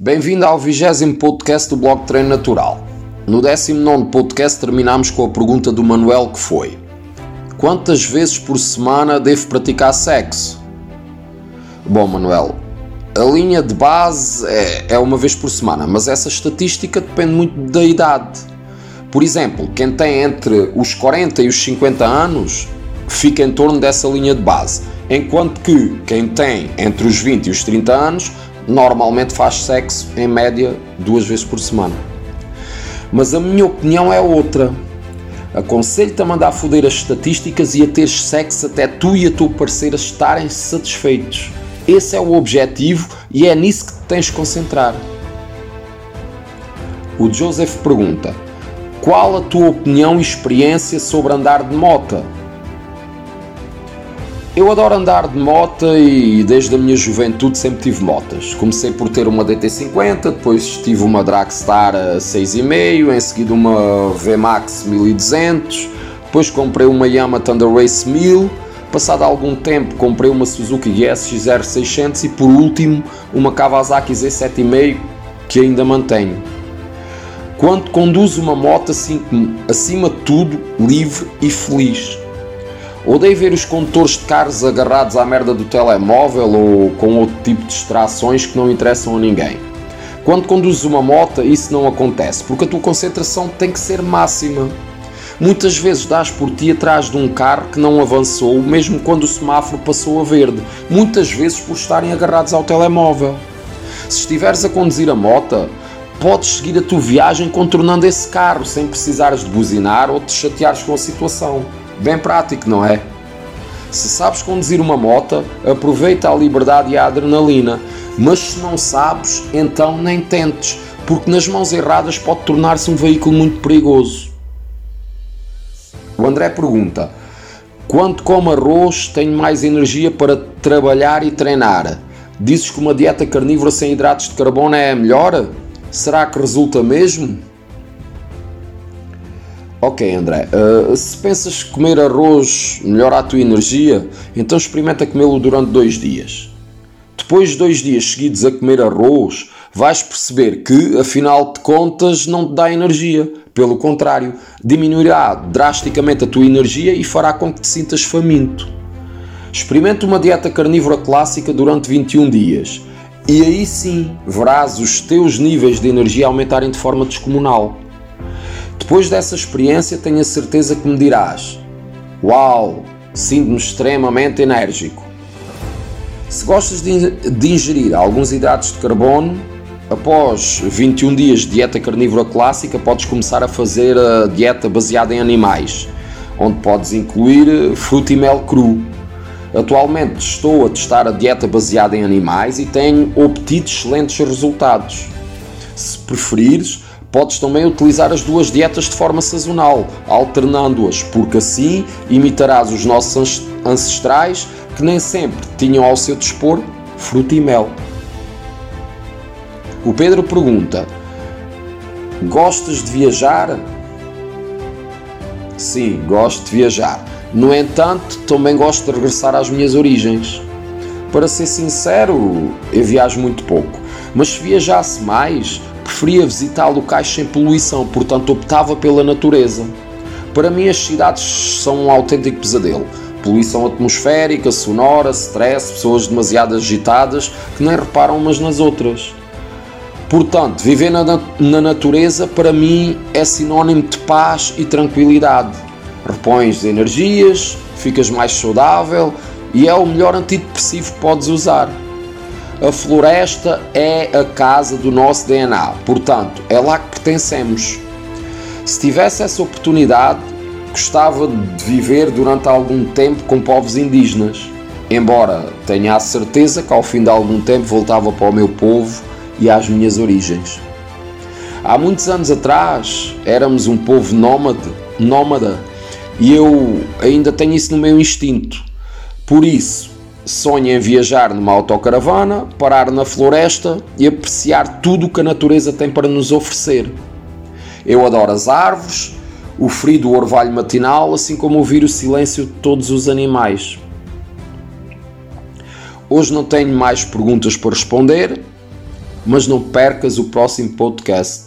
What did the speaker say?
Bem-vindo ao 20 podcast do blog Treino Natural. No 19 podcast terminamos com a pergunta do Manuel que foi Quantas vezes por semana devo praticar sexo? Bom, Manuel, a linha de base é, é uma vez por semana, mas essa estatística depende muito da idade. Por exemplo, quem tem entre os 40 e os 50 anos fica em torno dessa linha de base, enquanto que quem tem entre os 20 e os 30 anos normalmente faz sexo em média duas vezes por semana. Mas a minha opinião é outra. Aconselho-te a mandar foder as estatísticas e a ter sexo até tu e a tua parceira estarem satisfeitos. Esse é o objetivo e é nisso que te tens de concentrar. O Joseph pergunta: Qual a tua opinião e experiência sobre andar de moto? Eu adoro andar de moto e desde a minha juventude sempre tive motas. Comecei por ter uma DT50, depois tive uma Dragstar a 6,5, em seguida uma VMAX 1200, depois comprei uma Yamaha Thunder Race 1000, passado algum tempo comprei uma Suzuki GSX-R 600 e por último uma Kawasaki Z7,5 que ainda mantenho. Quando conduzo uma moto acima de tudo, livre e feliz Odeio ver os condutores de carros agarrados à merda do telemóvel ou com outro tipo de distrações que não interessam a ninguém. Quando conduzes uma moto, isso não acontece, porque a tua concentração tem que ser máxima. Muitas vezes dás por ti atrás de um carro que não avançou, mesmo quando o semáforo passou a verde, muitas vezes por estarem agarrados ao telemóvel. Se estiveres a conduzir a moto, podes seguir a tua viagem contornando esse carro sem precisares de buzinar ou te chateares com a situação. Bem prático, não é? Se sabes conduzir uma moto, aproveita a liberdade e a adrenalina, mas se não sabes, então nem tentes, porque nas mãos erradas pode tornar-se um veículo muito perigoso. O André pergunta: Quando como arroz, tenho mais energia para trabalhar e treinar? Dizes que uma dieta carnívora sem hidratos de carbono é a melhor? Será que resulta mesmo? Ok, André, uh, se pensas comer arroz melhora a tua energia, então experimenta comê-lo durante dois dias. Depois de dois dias seguidos a comer arroz, vais perceber que, afinal de contas, não te dá energia. Pelo contrário, diminuirá drasticamente a tua energia e fará com que te sintas faminto. Experimenta uma dieta carnívora clássica durante 21 dias e aí sim verás os teus níveis de energia aumentarem de forma descomunal. Depois dessa experiência, tenho a certeza que me dirás: Uau, sinto-me extremamente enérgico. Se gostas de ingerir alguns hidratos de carbono, após 21 dias de dieta carnívora clássica, podes começar a fazer a dieta baseada em animais, onde podes incluir fruta e mel cru. Atualmente estou a testar a dieta baseada em animais e tenho obtido excelentes resultados. Se preferires, Podes também utilizar as duas dietas de forma sazonal, alternando-as, porque assim imitarás os nossos ancestrais que nem sempre tinham ao seu dispor fruta e mel. O Pedro pergunta: Gostas de viajar? Sim, gosto de viajar. No entanto, também gosto de regressar às minhas origens. Para ser sincero, eu viajo muito pouco, mas se viajasse mais, preferia visitar locais sem poluição, portanto optava pela natureza. Para mim, as cidades são um autêntico pesadelo. Poluição atmosférica, sonora, stress, pessoas demasiado agitadas que nem reparam umas nas outras. Portanto, viver na, na natureza para mim é sinónimo de paz e tranquilidade. Repões energias, ficas mais saudável e é o melhor antidepressivo que podes usar. A floresta é a casa do nosso DNA, portanto, é lá que pertencemos. Se tivesse essa oportunidade, gostava de viver durante algum tempo com povos indígenas, embora tenha a certeza que ao fim de algum tempo voltava para o meu povo e às minhas origens. Há muitos anos atrás éramos um povo nómade, nómada, e eu ainda tenho isso no meu instinto. Por isso, sonha em viajar numa autocaravana, parar na floresta e apreciar tudo o que a natureza tem para nos oferecer. Eu adoro as árvores, o frio do orvalho matinal, assim como ouvir o silêncio de todos os animais. Hoje não tenho mais perguntas para responder. mas não percas o próximo podcast.